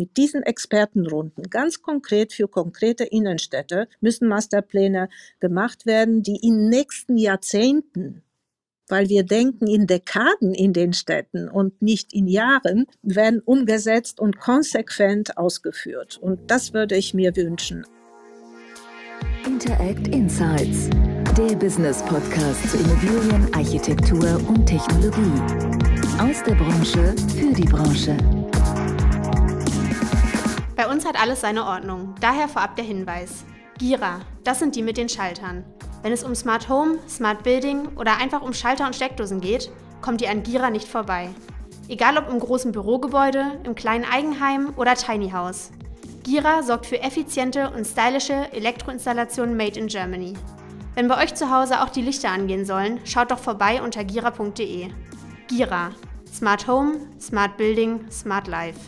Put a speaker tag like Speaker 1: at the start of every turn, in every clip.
Speaker 1: mit diesen Expertenrunden ganz konkret für konkrete Innenstädte müssen Masterpläne gemacht werden, die in nächsten Jahrzehnten weil wir denken in Dekaden in den Städten und nicht in Jahren, werden umgesetzt und konsequent ausgeführt. Und das würde ich mir wünschen.
Speaker 2: Interact Insights, der Business Podcast zu Immobilien, Architektur und Technologie. Aus der Branche für die Branche.
Speaker 3: Bei uns hat alles seine Ordnung. Daher vorab der Hinweis. Gira, das sind die mit den Schaltern. Wenn es um Smart Home, Smart Building oder einfach um Schalter und Steckdosen geht, kommt ihr an Gira nicht vorbei. Egal ob im großen Bürogebäude, im kleinen Eigenheim oder Tiny House. Gira sorgt für effiziente und stylische Elektroinstallationen made in Germany. Wenn bei euch zu Hause auch die Lichter angehen sollen, schaut doch vorbei unter gira.de. Gira. Smart Home, Smart Building, Smart Life.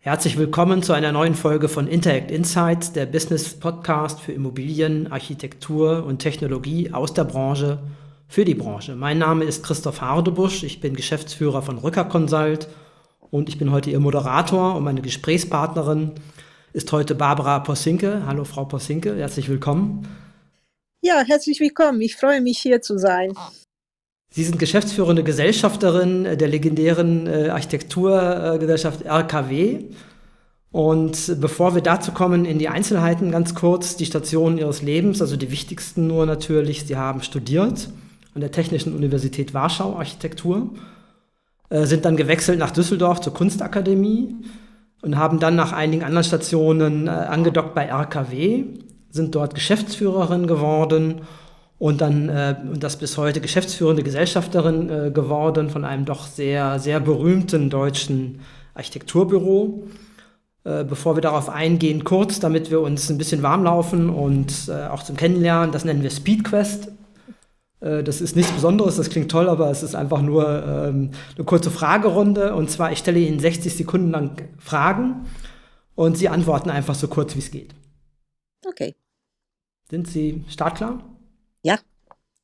Speaker 4: Herzlich willkommen zu einer neuen Folge von Interact Insights, der Business Podcast für Immobilien, Architektur und Technologie aus der Branche für die Branche. Mein Name ist Christoph Hardebusch, ich bin Geschäftsführer von Rücker Consult und ich bin heute Ihr Moderator und meine Gesprächspartnerin ist heute Barbara Possinke. Hallo Frau Possinke, herzlich willkommen.
Speaker 1: Ja, herzlich willkommen. Ich freue mich hier zu sein.
Speaker 4: Sie sind geschäftsführende Gesellschafterin der legendären äh, Architekturgesellschaft RKW. Und bevor wir dazu kommen, in die Einzelheiten ganz kurz, die Stationen Ihres Lebens, also die wichtigsten nur natürlich, Sie haben studiert an der Technischen Universität Warschau Architektur, äh, sind dann gewechselt nach Düsseldorf zur Kunstakademie und haben dann nach einigen anderen Stationen äh, angedockt bei RKW, sind dort Geschäftsführerin geworden und dann äh, und das bis heute geschäftsführende Gesellschafterin äh, geworden von einem doch sehr, sehr berühmten deutschen Architekturbüro. Äh, bevor wir darauf eingehen, kurz, damit wir uns ein bisschen warm laufen und äh, auch zum Kennenlernen, das nennen wir SpeedQuest. Äh, das ist nichts Besonderes, das klingt toll, aber es ist einfach nur ähm, eine kurze Fragerunde. Und zwar, ich stelle Ihnen 60 Sekunden lang Fragen und Sie antworten einfach so kurz, wie es geht.
Speaker 1: Okay.
Speaker 4: Sind Sie startklar?
Speaker 1: Ja.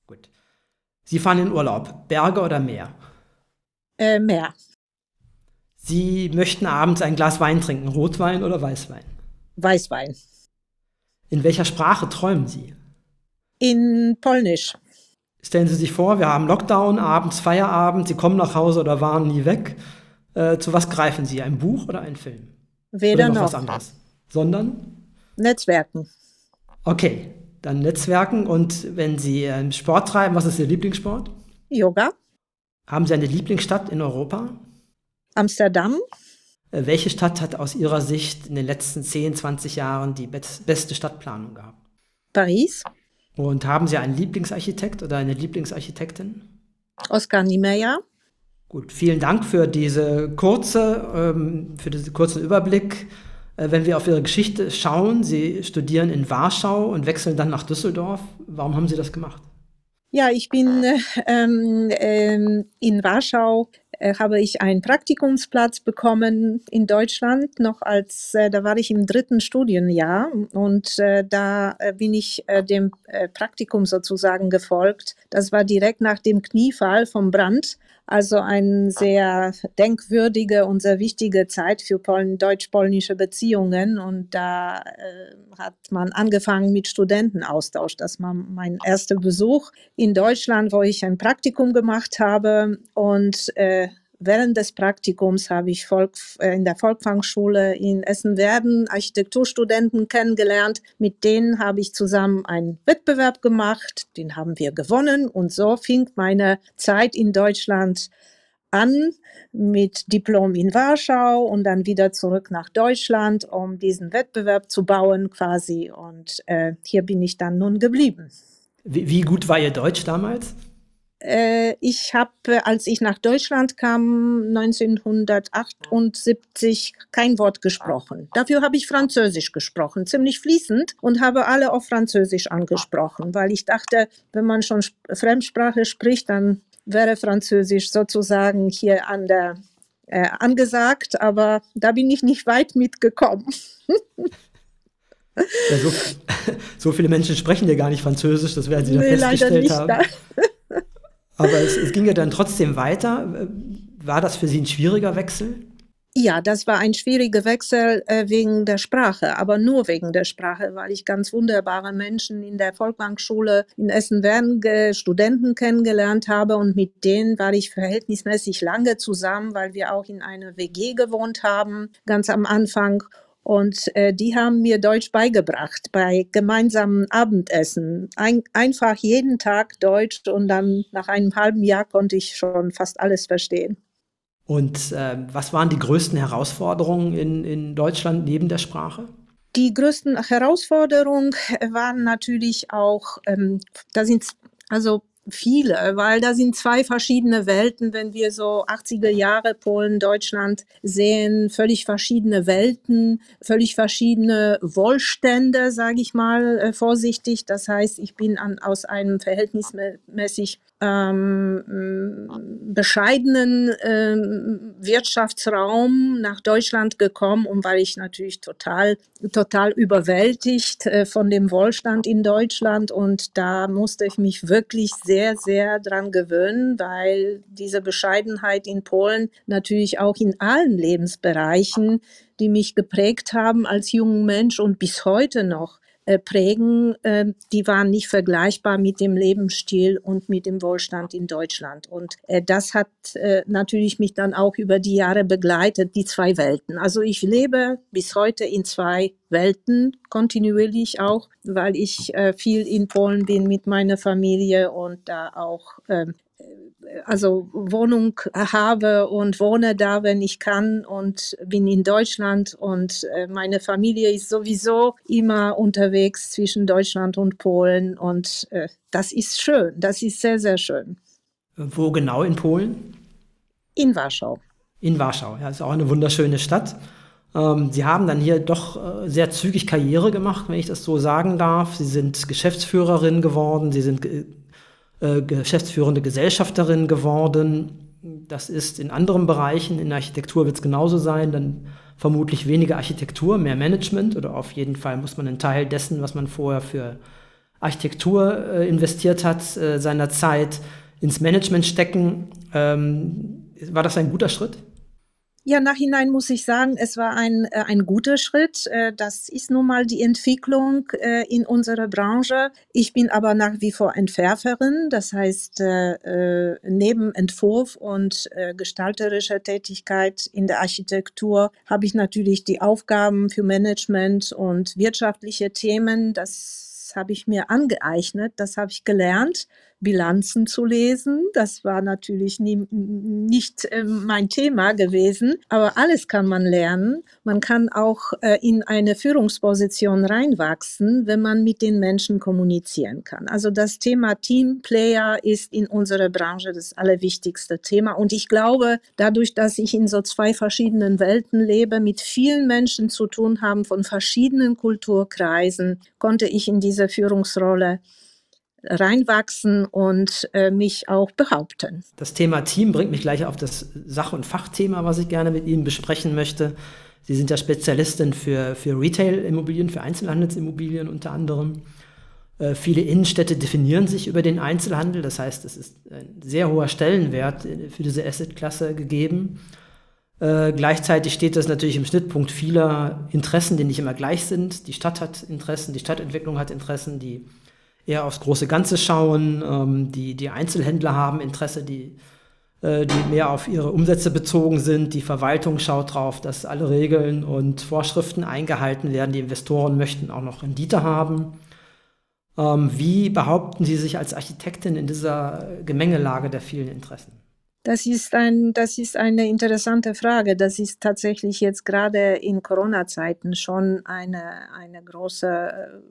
Speaker 4: Gut. Sie fahren in Urlaub. Berge oder Meer?
Speaker 1: Äh, Meer.
Speaker 4: Sie möchten abends ein Glas Wein trinken. Rotwein oder Weißwein?
Speaker 1: Weißwein.
Speaker 4: In welcher Sprache träumen Sie?
Speaker 1: In Polnisch.
Speaker 4: Stellen Sie sich vor, wir haben Lockdown, abends Feierabend, Sie kommen nach Hause oder waren nie weg. Äh, zu was greifen Sie? Ein Buch oder ein Film?
Speaker 1: Weder
Speaker 4: oder noch.
Speaker 1: noch.
Speaker 4: was anderes? Sondern?
Speaker 1: Netzwerken.
Speaker 4: Okay, dann Netzwerken. Und wenn Sie äh, Sport treiben, was ist Ihr Lieblingssport?
Speaker 1: Yoga.
Speaker 4: Haben Sie eine Lieblingsstadt in Europa?
Speaker 1: Amsterdam.
Speaker 4: Äh, welche Stadt hat aus Ihrer Sicht in den letzten 10, 20 Jahren die beste Stadtplanung gehabt?
Speaker 1: Paris.
Speaker 4: Und haben Sie einen Lieblingsarchitekt oder eine Lieblingsarchitektin?
Speaker 1: Oskar Niemeyer.
Speaker 4: Gut, vielen Dank für diese kurze, ähm, für diesen kurzen Überblick. Äh, wenn wir auf Ihre Geschichte schauen, Sie studieren in Warschau und wechseln dann nach Düsseldorf. Warum haben Sie das gemacht?
Speaker 1: Ja, ich bin ähm, ähm, in Warschau äh, habe ich einen Praktikumsplatz bekommen in Deutschland, noch als, äh, da war ich im dritten Studienjahr und äh, da äh, bin ich äh, dem äh, Praktikum sozusagen gefolgt. Das war direkt nach dem Kniefall vom Brand. Also eine sehr denkwürdige und sehr wichtige Zeit für deutsch-polnische Beziehungen. Und da äh, hat man angefangen mit Studentenaustausch. Das war mein erster Besuch in Deutschland, wo ich ein Praktikum gemacht habe. Und äh, während des Praktikums habe ich Volk, äh, in der Volkfangschule in Essen-Werden Architekturstudenten kennengelernt. Mit denen habe ich zusammen einen Wettbewerb gemacht. Den haben wir gewonnen. Und so fing meine Zeit in Deutschland an mit Diplom in Warschau und dann wieder zurück nach Deutschland, um diesen Wettbewerb zu bauen quasi. Und äh, hier bin ich dann nun geblieben.
Speaker 4: Wie, wie gut war Ihr Deutsch damals?
Speaker 1: Äh, ich habe, als ich nach Deutschland kam, 1978 kein Wort gesprochen. Dafür habe ich Französisch gesprochen, ziemlich fließend und habe alle auf Französisch angesprochen, weil ich dachte, wenn man schon Fremdsprache spricht, dann wäre Französisch sozusagen hier an der äh, angesagt, aber da bin ich nicht weit mitgekommen.
Speaker 4: Ja, so, so, viele Menschen sprechen ja gar nicht Französisch, das werden Sie nee, da festgestellt haben. Da. Aber es, es, ging ja dann trotzdem weiter. War das für Sie ein schwieriger Wechsel?
Speaker 1: Ja, das war ein schwieriger Wechsel äh, wegen der Sprache, aber nur wegen der Sprache, weil ich ganz wunderbare Menschen in der Volkbankschule in Essen-Werden Studenten kennengelernt habe und mit denen war ich verhältnismäßig lange zusammen, weil wir auch in einer WG gewohnt haben, ganz am Anfang. Und äh, die haben mir Deutsch beigebracht bei gemeinsamen Abendessen. Ein, einfach jeden Tag Deutsch und dann nach einem halben Jahr konnte ich schon fast alles verstehen.
Speaker 4: Und äh, was waren die größten Herausforderungen in, in Deutschland neben der Sprache?
Speaker 1: Die größten Herausforderungen waren natürlich auch, ähm, da sind also viele, weil da sind zwei verschiedene Welten, wenn wir so 80er Jahre Polen, Deutschland sehen, völlig verschiedene Welten, völlig verschiedene Wohlstände, sage ich mal äh, vorsichtig. Das heißt, ich bin an, aus einem verhältnismäßig ähm, bescheidenen ähm, Wirtschaftsraum nach Deutschland gekommen und war ich natürlich total, total überwältigt äh, von dem Wohlstand in Deutschland. Und da musste ich mich wirklich sehr, sehr dran gewöhnen, weil diese Bescheidenheit in Polen natürlich auch in allen Lebensbereichen, die mich geprägt haben als junger Mensch und bis heute noch prägen, äh, die waren nicht vergleichbar mit dem Lebensstil und mit dem Wohlstand in Deutschland. Und äh, das hat äh, natürlich mich dann auch über die Jahre begleitet, die zwei Welten. Also ich lebe bis heute in zwei Welten kontinuierlich auch, weil ich äh, viel in Polen bin mit meiner Familie und da auch ähm, also Wohnung habe und wohne da, wenn ich kann und bin in Deutschland und äh, meine Familie ist sowieso immer unterwegs zwischen Deutschland und Polen und äh, das ist schön, das ist sehr, sehr schön.
Speaker 4: Wo genau in Polen?
Speaker 1: In Warschau.
Speaker 4: In Warschau, ja, ist auch eine wunderschöne Stadt. Ähm, Sie haben dann hier doch äh, sehr zügig Karriere gemacht, wenn ich das so sagen darf. Sie sind Geschäftsführerin geworden, Sie sind äh, geschäftsführende Gesellschafterin geworden. Das ist in anderen Bereichen, in Architektur wird es genauso sein, dann vermutlich weniger Architektur, mehr Management oder auf jeden Fall muss man einen Teil dessen, was man vorher für Architektur äh, investiert hat, äh, seiner Zeit ins Management stecken. Ähm, war das ein guter Schritt?
Speaker 1: Ja, nachhinein muss ich sagen, es war ein, äh, ein guter Schritt. Äh, das ist nun mal die Entwicklung äh, in unserer Branche. Ich bin aber nach wie vor Entwerferin. Das heißt, neben Entwurf und gestalterischer Tätigkeit in der Architektur habe ich natürlich die Aufgaben für Management und wirtschaftliche Themen. Das habe ich mir angeeignet, das habe ich gelernt. Bilanzen zu lesen. Das war natürlich nie, nicht äh, mein Thema gewesen, aber alles kann man lernen. Man kann auch äh, in eine Führungsposition reinwachsen, wenn man mit den Menschen kommunizieren kann. Also das Thema Teamplayer ist in unserer Branche das allerwichtigste Thema. Und ich glaube, dadurch, dass ich in so zwei verschiedenen Welten lebe, mit vielen Menschen zu tun haben von verschiedenen Kulturkreisen, konnte ich in dieser Führungsrolle reinwachsen und äh, mich auch behaupten.
Speaker 4: Das Thema Team bringt mich gleich auf das Sach- und Fachthema, was ich gerne mit Ihnen besprechen möchte. Sie sind ja Spezialistin für, für Retail-Immobilien, für Einzelhandelsimmobilien unter anderem. Äh, viele Innenstädte definieren sich über den Einzelhandel, das heißt, es ist ein sehr hoher Stellenwert für diese Asset-Klasse gegeben. Äh, gleichzeitig steht das natürlich im Schnittpunkt vieler Interessen, die nicht immer gleich sind. Die Stadt hat Interessen, die Stadtentwicklung hat Interessen, die eher aufs große Ganze schauen. Ähm, die, die Einzelhändler haben Interesse, die, äh, die mehr auf ihre Umsätze bezogen sind. Die Verwaltung schaut darauf, dass alle Regeln und Vorschriften eingehalten werden. Die Investoren möchten auch noch Rendite haben. Ähm, wie behaupten Sie sich als Architektin in dieser Gemengelage der vielen Interessen?
Speaker 1: Das ist, ein, das ist eine interessante Frage. Das ist tatsächlich jetzt gerade in Corona-Zeiten schon eine, eine große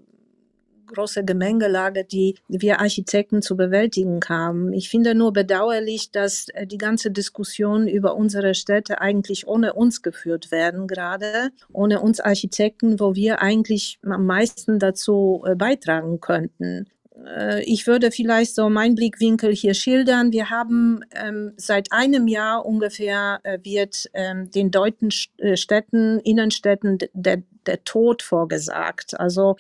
Speaker 1: große Gemengelage, die wir Architekten zu bewältigen haben. Ich finde nur bedauerlich, dass äh, die ganze Diskussion über unsere Städte eigentlich ohne uns geführt werden, gerade ohne uns Architekten, wo wir eigentlich am meisten dazu äh, beitragen könnten äh, ich würde vielleicht so meinen Blickwinkel hier schildern. Wir haben ähm, seit einem Jahr ungefähr äh, wird ähm, den deutschen Städten, Innenstädten der, der Tod vorgesagt. Also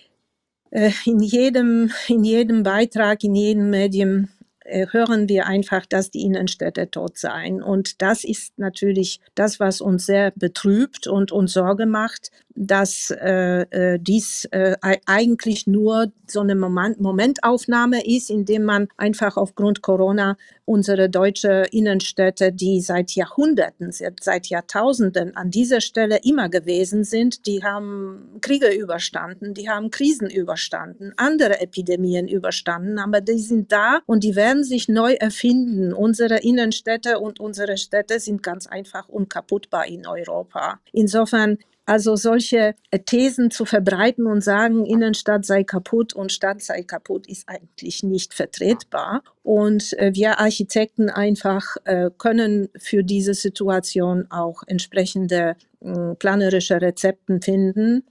Speaker 1: in jedem, in jedem Beitrag, in jedem Medium äh, hören wir einfach, dass die Innenstädte tot seien. Und das ist natürlich das, was uns sehr betrübt und uns Sorge macht, dass äh, äh dies äh, eigentlich nur so eine Moment Momentaufnahme ist, indem man einfach aufgrund Corona unsere deutsche Innenstädte, die seit Jahrhunderten, seit Jahrtausenden an dieser Stelle immer gewesen sind, die haben Kriege überstanden, die haben Krisen überstanden, andere Epidemien überstanden, aber die sind da und die werden sich neu erfinden. Unsere Innenstädte und unsere Städte sind ganz einfach unkaputtbar in Europa. Insofern also solche äh, Thesen zu verbreiten und sagen, Innenstadt sei kaputt und Stadt sei kaputt, ist eigentlich nicht vertretbar. Und äh, wir Architekten einfach äh, können für diese Situation auch entsprechende planerische Rezepten finden.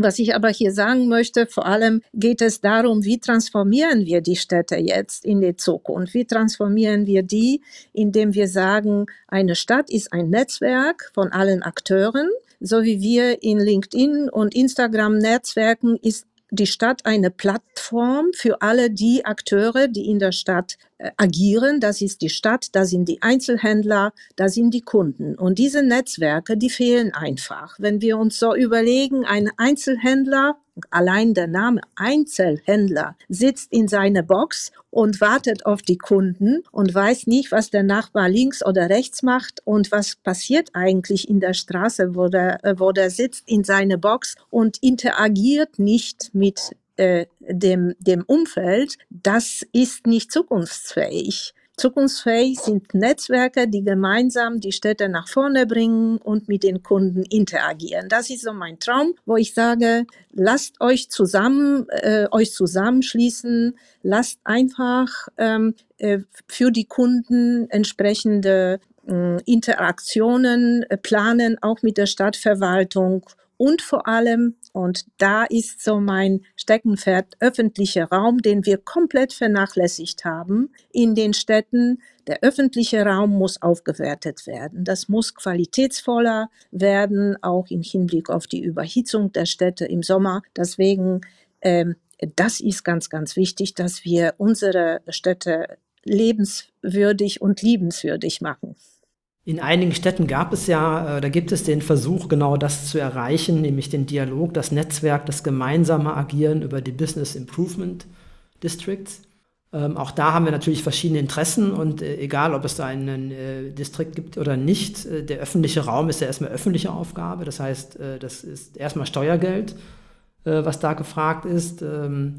Speaker 1: Was ich aber hier sagen möchte, vor allem geht es darum, wie transformieren wir die Städte jetzt in die Zukunft? Wie transformieren wir die, indem wir sagen, eine Stadt ist ein Netzwerk von allen Akteuren so wie wir in LinkedIn und Instagram Netzwerken ist die Stadt eine Plattform für alle die Akteure, die in der Stadt äh, agieren. Das ist die Stadt, da sind die Einzelhändler, da sind die Kunden. Und diese Netzwerke, die fehlen einfach. Wenn wir uns so überlegen, ein Einzelhändler Allein der Name Einzelhändler sitzt in seiner Box und wartet auf die Kunden und weiß nicht, was der Nachbar links oder rechts macht und was passiert eigentlich in der Straße, wo der, äh, wo der sitzt in seiner Box und interagiert nicht mit äh, dem, dem Umfeld, das ist nicht zukunftsfähig. Zukunftsfähig sind Netzwerke, die gemeinsam die Städte nach vorne bringen und mit den Kunden interagieren. Das ist so mein Traum, wo ich sage, lasst euch zusammen, äh, euch zusammenschließen, lasst einfach ähm, äh, für die Kunden entsprechende äh, Interaktionen planen, auch mit der Stadtverwaltung und vor allem, und da ist so mein Steckenpferd, öffentlicher Raum, den wir komplett vernachlässigt haben in den Städten. Der öffentliche Raum muss aufgewertet werden. Das muss qualitätsvoller werden, auch im Hinblick auf die Überhitzung der Städte im Sommer. Deswegen, ähm, das ist ganz, ganz wichtig, dass wir unsere Städte lebenswürdig und liebenswürdig machen.
Speaker 4: In einigen Städten gab es ja, äh, da gibt es den Versuch, genau das zu erreichen, nämlich den Dialog, das Netzwerk, das gemeinsame Agieren über die Business Improvement Districts. Ähm, auch da haben wir natürlich verschiedene Interessen und äh, egal, ob es da einen äh, Distrikt gibt oder nicht, äh, der öffentliche Raum ist ja erstmal öffentliche Aufgabe. Das heißt, äh, das ist erstmal Steuergeld, äh, was da gefragt ist. Ähm,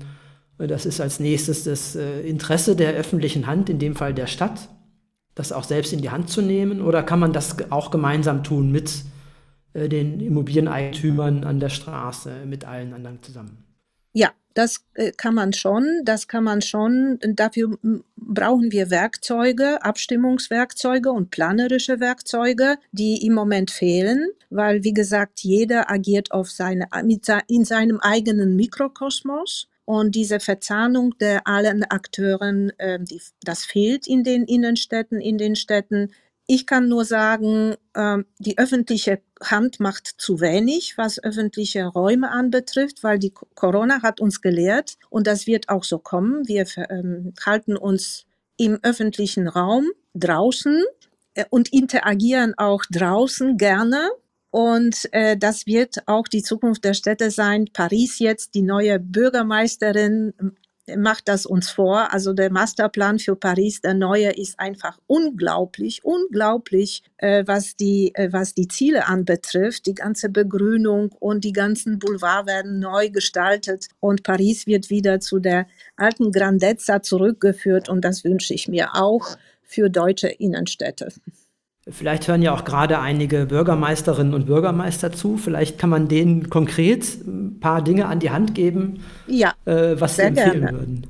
Speaker 4: das ist als nächstes das Interesse der öffentlichen Hand, in dem Fall der Stadt das auch selbst in die Hand zu nehmen? Oder kann man das auch gemeinsam tun mit äh, den Immobilieneigentümern an der Straße, mit allen anderen zusammen?
Speaker 1: Ja, das äh, kann man schon, das kann man schon. Dafür brauchen wir Werkzeuge, Abstimmungswerkzeuge und planerische Werkzeuge, die im Moment fehlen, weil, wie gesagt, jeder agiert auf seine, in seinem eigenen Mikrokosmos. Und diese Verzahnung der allen Akteuren, äh, die, das fehlt in den Innenstädten, in den Städten. Ich kann nur sagen, äh, die öffentliche Hand macht zu wenig, was öffentliche Räume anbetrifft, weil die Corona hat uns gelehrt und das wird auch so kommen. Wir ähm, halten uns im öffentlichen Raum draußen äh, und interagieren auch draußen gerne und äh, das wird auch die Zukunft der Städte sein. Paris jetzt, die neue Bürgermeisterin macht das uns vor. Also der Masterplan für Paris, der neue, ist einfach unglaublich, unglaublich, äh, was, die, äh, was die Ziele anbetrifft. Die ganze Begrünung und die ganzen Boulevards werden neu gestaltet und Paris wird wieder zu der alten Grandezza zurückgeführt und das wünsche ich mir auch für deutsche Innenstädte.
Speaker 4: Vielleicht hören ja auch gerade einige Bürgermeisterinnen und Bürgermeister zu. Vielleicht kann man denen konkret ein paar Dinge an die Hand geben,
Speaker 1: ja,
Speaker 4: äh, was sie empfehlen gerne. würden.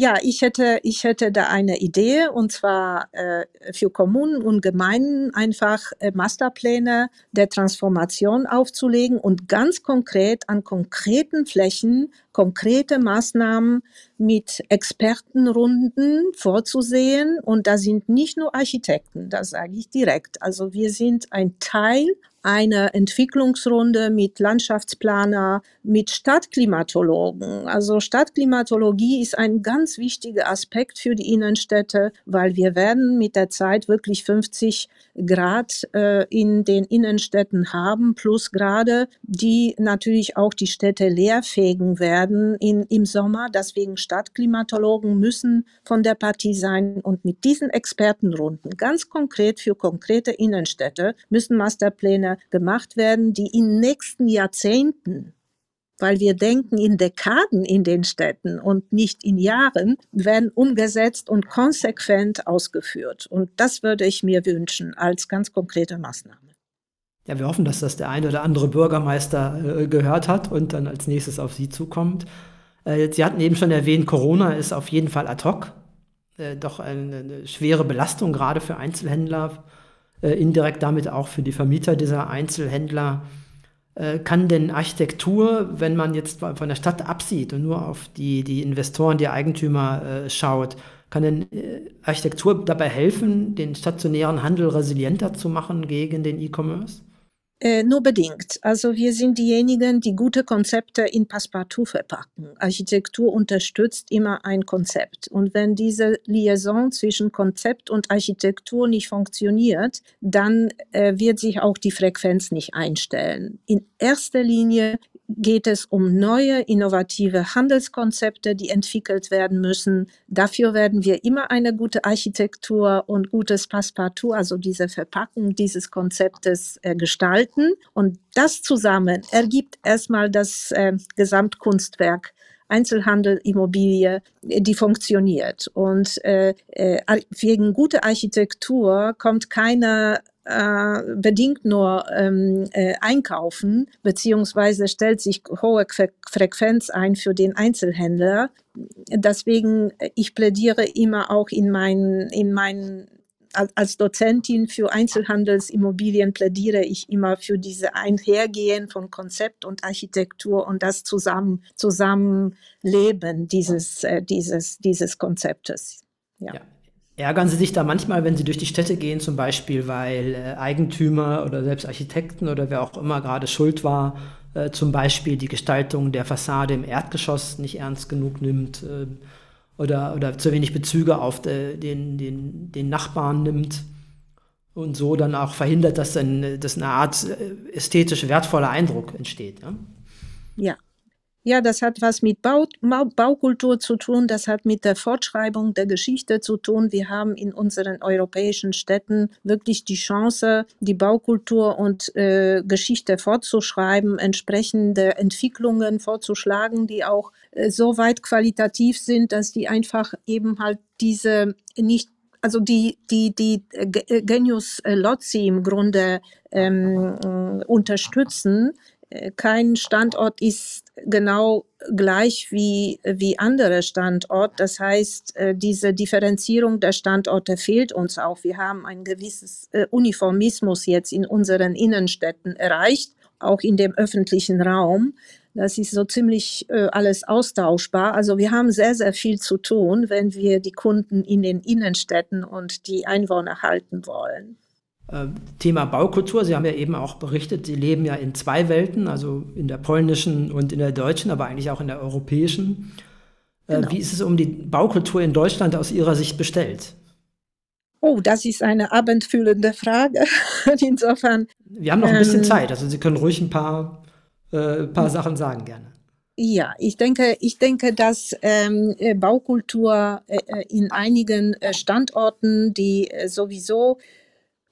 Speaker 1: Ja, ich hätte, ich hätte da eine Idee und zwar äh, für Kommunen und Gemeinden einfach äh, Masterpläne der Transformation aufzulegen und ganz konkret an konkreten Flächen konkrete Maßnahmen mit Expertenrunden vorzusehen. Und da sind nicht nur Architekten, das sage ich direkt. Also wir sind ein Teil eine Entwicklungsrunde mit Landschaftsplaner, mit Stadtklimatologen. Also Stadtklimatologie ist ein ganz wichtiger Aspekt für die Innenstädte, weil wir werden mit der Zeit wirklich 50 Grad äh, in den Innenstädten haben, plus gerade die natürlich auch die Städte leerfegen werden in, im Sommer. Deswegen Stadtklimatologen müssen von der Partie sein und mit diesen Expertenrunden ganz konkret für konkrete Innenstädte müssen Masterpläne gemacht werden, die in nächsten Jahrzehnten weil wir denken in Dekaden in den Städten und nicht in Jahren, werden umgesetzt und konsequent ausgeführt. Und das würde ich mir wünschen als ganz konkrete Maßnahme.
Speaker 4: Ja, wir hoffen, dass das der eine oder andere Bürgermeister äh, gehört hat und dann als nächstes auf Sie zukommt. Äh, Sie hatten eben schon erwähnt, Corona ist auf jeden Fall ad hoc, äh, doch eine, eine schwere Belastung gerade für Einzelhändler äh, indirekt damit auch für die Vermieter dieser Einzelhändler. Äh, kann denn Architektur, wenn man jetzt von der Stadt absieht und nur auf die, die Investoren, die Eigentümer äh, schaut, kann denn Architektur dabei helfen, den stationären Handel resilienter zu machen gegen den E-Commerce?
Speaker 1: Äh, nur bedingt. Also wir sind diejenigen, die gute Konzepte in Passepartout verpacken. Architektur unterstützt immer ein Konzept. Und wenn diese Liaison zwischen Konzept und Architektur nicht funktioniert, dann äh, wird sich auch die Frequenz nicht einstellen. In erster Linie geht es um neue, innovative Handelskonzepte, die entwickelt werden müssen. Dafür werden wir immer eine gute Architektur und gutes Passepartout, also diese Verpackung dieses Konzeptes äh, gestalten. Und das zusammen ergibt erstmal das äh, Gesamtkunstwerk Einzelhandel, Immobilie, die funktioniert. Und äh, äh, wegen guter Architektur kommt keine äh, bedingt nur ähm, äh, einkaufen, beziehungsweise stellt sich hohe Fre Frequenz ein für den Einzelhändler. Deswegen, äh, ich plädiere immer auch in meinen, in meinen als Dozentin für Einzelhandelsimmobilien plädiere ich immer für diese Einhergehen von Konzept und Architektur und das zusammen, Zusammenleben dieses, äh, dieses, dieses Konzeptes.
Speaker 4: Ja. ja. Ärgern Sie sich da manchmal, wenn Sie durch die Städte gehen, zum Beispiel, weil äh, Eigentümer oder selbst Architekten oder wer auch immer gerade schuld war, äh, zum Beispiel die Gestaltung der Fassade im Erdgeschoss nicht ernst genug nimmt äh, oder, oder zu wenig Bezüge auf de, den, den, den Nachbarn nimmt und so dann auch verhindert, dass, dann, dass eine Art äh, ästhetisch wertvoller Eindruck entsteht. Ja?
Speaker 1: ja. Ja, das hat was mit Bau, Baukultur zu tun, das hat mit der Fortschreibung der Geschichte zu tun. Wir haben in unseren europäischen Städten wirklich die Chance, die Baukultur und äh, Geschichte fortzuschreiben, entsprechende Entwicklungen vorzuschlagen, die auch äh, so weit qualitativ sind, dass die einfach eben halt diese nicht also die, die, die äh, Genius Lozzi im Grunde ähm, unterstützen, äh, kein Standort ist genau gleich wie, wie andere Standorte. Das heißt, äh, diese Differenzierung der Standorte fehlt uns auch. Wir haben ein gewisses äh, Uniformismus jetzt in unseren Innenstädten erreicht, auch in dem öffentlichen Raum. Das ist so ziemlich alles austauschbar. Also wir haben sehr, sehr viel zu tun, wenn wir die Kunden in den Innenstädten und die Einwohner halten wollen.
Speaker 4: Äh, Thema Baukultur, Sie haben ja eben auch berichtet, Sie leben ja in zwei Welten, also in der polnischen und in der deutschen, aber eigentlich auch in der europäischen. Äh, genau. Wie ist es um die Baukultur in Deutschland aus Ihrer Sicht bestellt?
Speaker 1: Oh, das ist eine abendfüllende Frage. Insofern.
Speaker 4: Wir haben noch ein bisschen ähm, Zeit, also Sie können ruhig ein paar, äh, paar Sachen sagen gerne.
Speaker 1: Ja, ich denke, ich denke, dass ähm, Baukultur äh, in einigen Standorten, die sowieso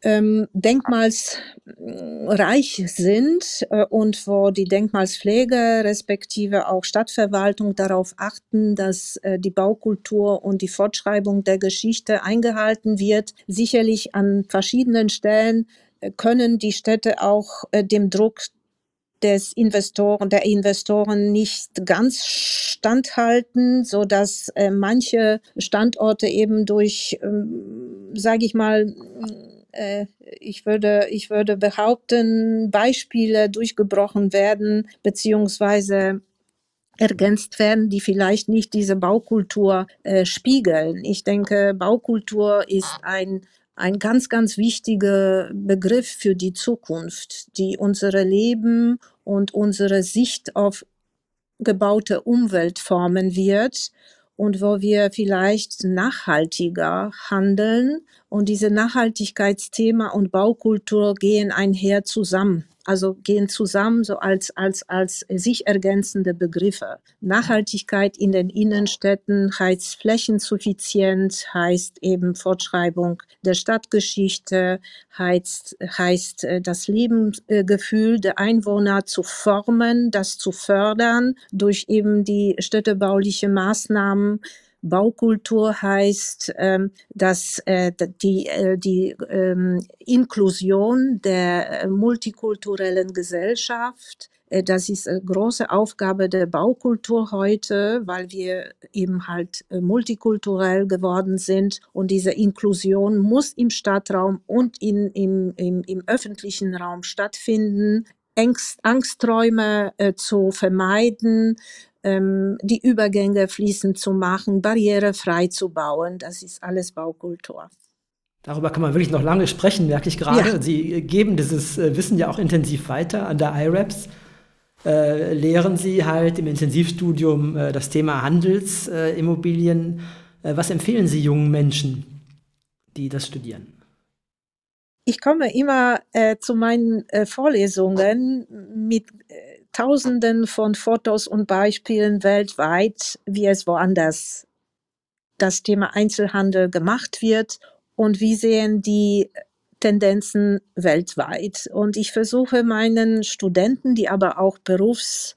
Speaker 1: ähm, denkmalsreich sind äh, und wo die Denkmalspflege respektive auch Stadtverwaltung darauf achten, dass äh, die Baukultur und die Fortschreibung der Geschichte eingehalten wird. Sicherlich an verschiedenen Stellen äh, können die Städte auch äh, dem Druck des Investoren, der Investoren nicht ganz standhalten, so dass äh, manche Standorte eben durch, ähm, sage ich mal, äh, ich würde, ich würde behaupten, Beispiele durchgebrochen werden, beziehungsweise ergänzt werden, die vielleicht nicht diese Baukultur äh, spiegeln. Ich denke, Baukultur ist ein ein ganz, ganz wichtiger Begriff für die Zukunft, die unsere Leben und unsere Sicht auf gebaute Umwelt formen wird und wo wir vielleicht nachhaltiger handeln. Und diese Nachhaltigkeitsthema und Baukultur gehen einher zusammen also gehen zusammen so als, als, als sich ergänzende Begriffe. Nachhaltigkeit in den Innenstädten heißt Flächensuffizienz, heißt eben Fortschreibung der Stadtgeschichte, heißt, heißt äh, das Lebensgefühl der Einwohner zu formen, das zu fördern durch eben die städtebauliche Maßnahmen, Baukultur heißt, ähm, dass äh, die, äh, die ähm, Inklusion der äh, multikulturellen Gesellschaft, das ist eine große Aufgabe der Baukultur heute, weil wir eben halt multikulturell geworden sind. Und diese Inklusion muss im Stadtraum und in, im, im, im öffentlichen Raum stattfinden. Angst, Angsträume äh, zu vermeiden, ähm, die Übergänge fließend zu machen, barrierefrei zu bauen. Das ist alles Baukultur.
Speaker 4: Darüber kann man wirklich noch lange sprechen, merke ich gerade. Ja. Sie geben dieses äh, Wissen ja auch intensiv weiter an der IRAPS. Äh, lehren Sie halt im Intensivstudium äh, das Thema Handelsimmobilien. Äh, was empfehlen Sie jungen Menschen, die das studieren?
Speaker 1: Ich komme immer äh, zu meinen äh, Vorlesungen mit Tausenden von Fotos und Beispielen weltweit, wie es woanders das Thema Einzelhandel gemacht wird und wie sehen die Tendenzen weltweit. Und ich versuche meinen Studenten, die aber auch Berufs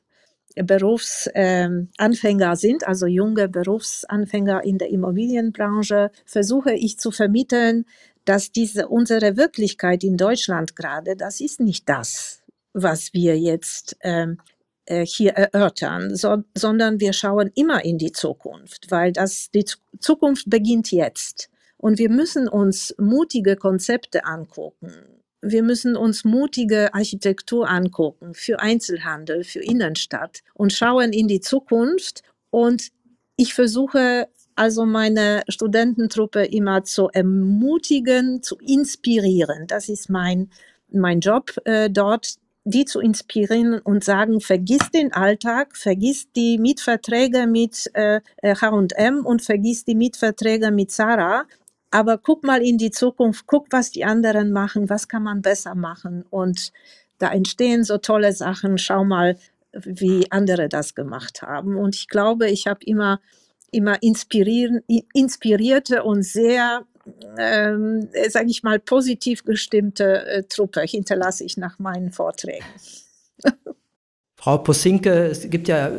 Speaker 1: Berufsanfänger äh, sind, also junge Berufsanfänger in der Immobilienbranche, versuche ich zu vermitteln, dass diese unsere Wirklichkeit in Deutschland gerade, das ist nicht das, was wir jetzt ähm, äh, hier erörtern, so, sondern wir schauen immer in die Zukunft, weil das, die Zukunft beginnt jetzt. Und wir müssen uns mutige Konzepte angucken. Wir müssen uns mutige Architektur angucken für Einzelhandel, für Innenstadt und schauen in die Zukunft. Und ich versuche also meine Studententruppe immer zu ermutigen, zu inspirieren. Das ist mein, mein Job äh, dort, die zu inspirieren und sagen, vergiss den Alltag, vergiss die Mietverträge mit H&M und vergiss die Mietverträge mit Sarah. Aber guck mal in die Zukunft, guck, was die anderen machen, was kann man besser machen. Und da entstehen so tolle Sachen. Schau mal, wie andere das gemacht haben. Und ich glaube, ich habe immer, immer inspirierte und sehr ähm, sage ich mal, positiv gestimmte äh, Truppe hinterlasse ich nach meinen Vorträgen.
Speaker 4: Frau Posinke, es gibt ja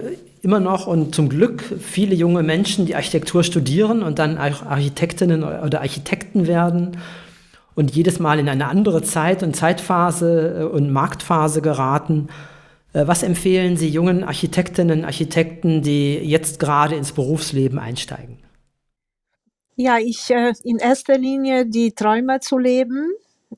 Speaker 4: immer noch und zum Glück viele junge Menschen, die Architektur studieren und dann Architektinnen oder Architekten werden und jedes Mal in eine andere Zeit und Zeitphase äh, und Marktphase geraten. Äh, was empfehlen Sie jungen Architektinnen, Architekten, die jetzt gerade ins Berufsleben einsteigen?
Speaker 1: Ja, ich äh, in erster Linie die Träume zu leben.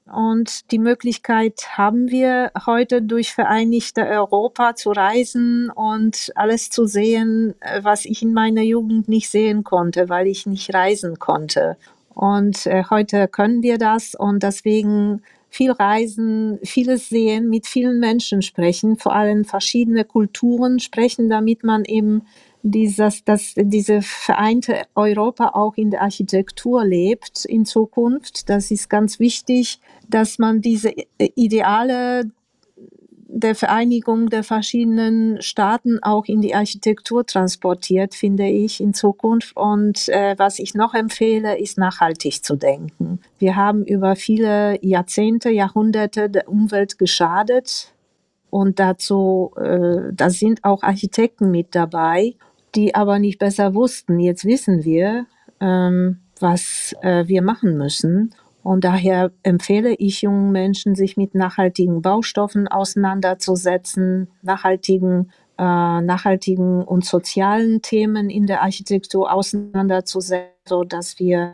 Speaker 1: Und die Möglichkeit haben wir heute durch Vereinigte Europa zu reisen und alles zu sehen, äh, was ich in meiner Jugend nicht sehen konnte, weil ich nicht reisen konnte. Und äh, heute können wir das und deswegen viel reisen, vieles sehen, mit vielen Menschen sprechen, vor allem verschiedene Kulturen sprechen, damit man eben dieses, dass diese vereinte Europa auch in der Architektur lebt in Zukunft. Das ist ganz wichtig, dass man diese Ideale der Vereinigung der verschiedenen Staaten auch in die Architektur transportiert, finde ich, in Zukunft. Und äh, was ich noch empfehle, ist nachhaltig zu denken. Wir haben über viele Jahrzehnte, Jahrhunderte der Umwelt geschadet. Und dazu, äh, da sind auch Architekten mit dabei die aber nicht besser wussten. Jetzt wissen wir, ähm, was äh, wir machen müssen. Und daher empfehle ich jungen Menschen, sich mit nachhaltigen Baustoffen auseinanderzusetzen, nachhaltigen, äh, nachhaltigen und sozialen Themen in der Architektur auseinanderzusetzen, so dass wir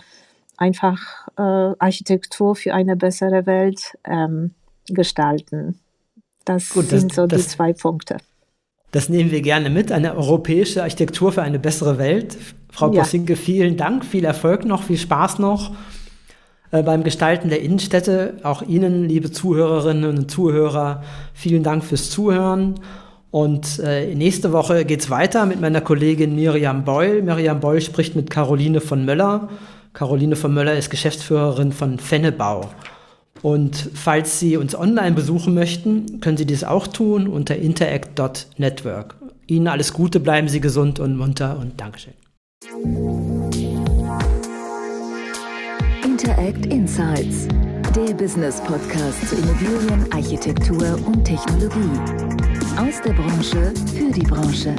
Speaker 1: einfach äh, Architektur für eine bessere Welt ähm, gestalten. Das, Gut, das sind so das, die zwei Punkte.
Speaker 4: Das nehmen wir gerne mit, eine europäische Architektur für eine bessere Welt. Frau ja. Vielen Dank, viel Erfolg noch, viel Spaß noch äh, beim Gestalten der Innenstädte. Auch Ihnen, liebe Zuhörerinnen und Zuhörer, vielen Dank fürs Zuhören. Und äh, nächste Woche geht es weiter mit meiner Kollegin Miriam Beul. Miriam Beul spricht mit Caroline von Möller. Caroline von Möller ist Geschäftsführerin von Fennebau. Und falls Sie uns online besuchen möchten, können Sie dies auch tun unter interact.network. Ihnen alles Gute, bleiben Sie gesund und munter und Dankeschön.
Speaker 2: Interact Insights, der Business Podcast zu Immobilien, Architektur und Technologie. Aus der Branche für die Branche.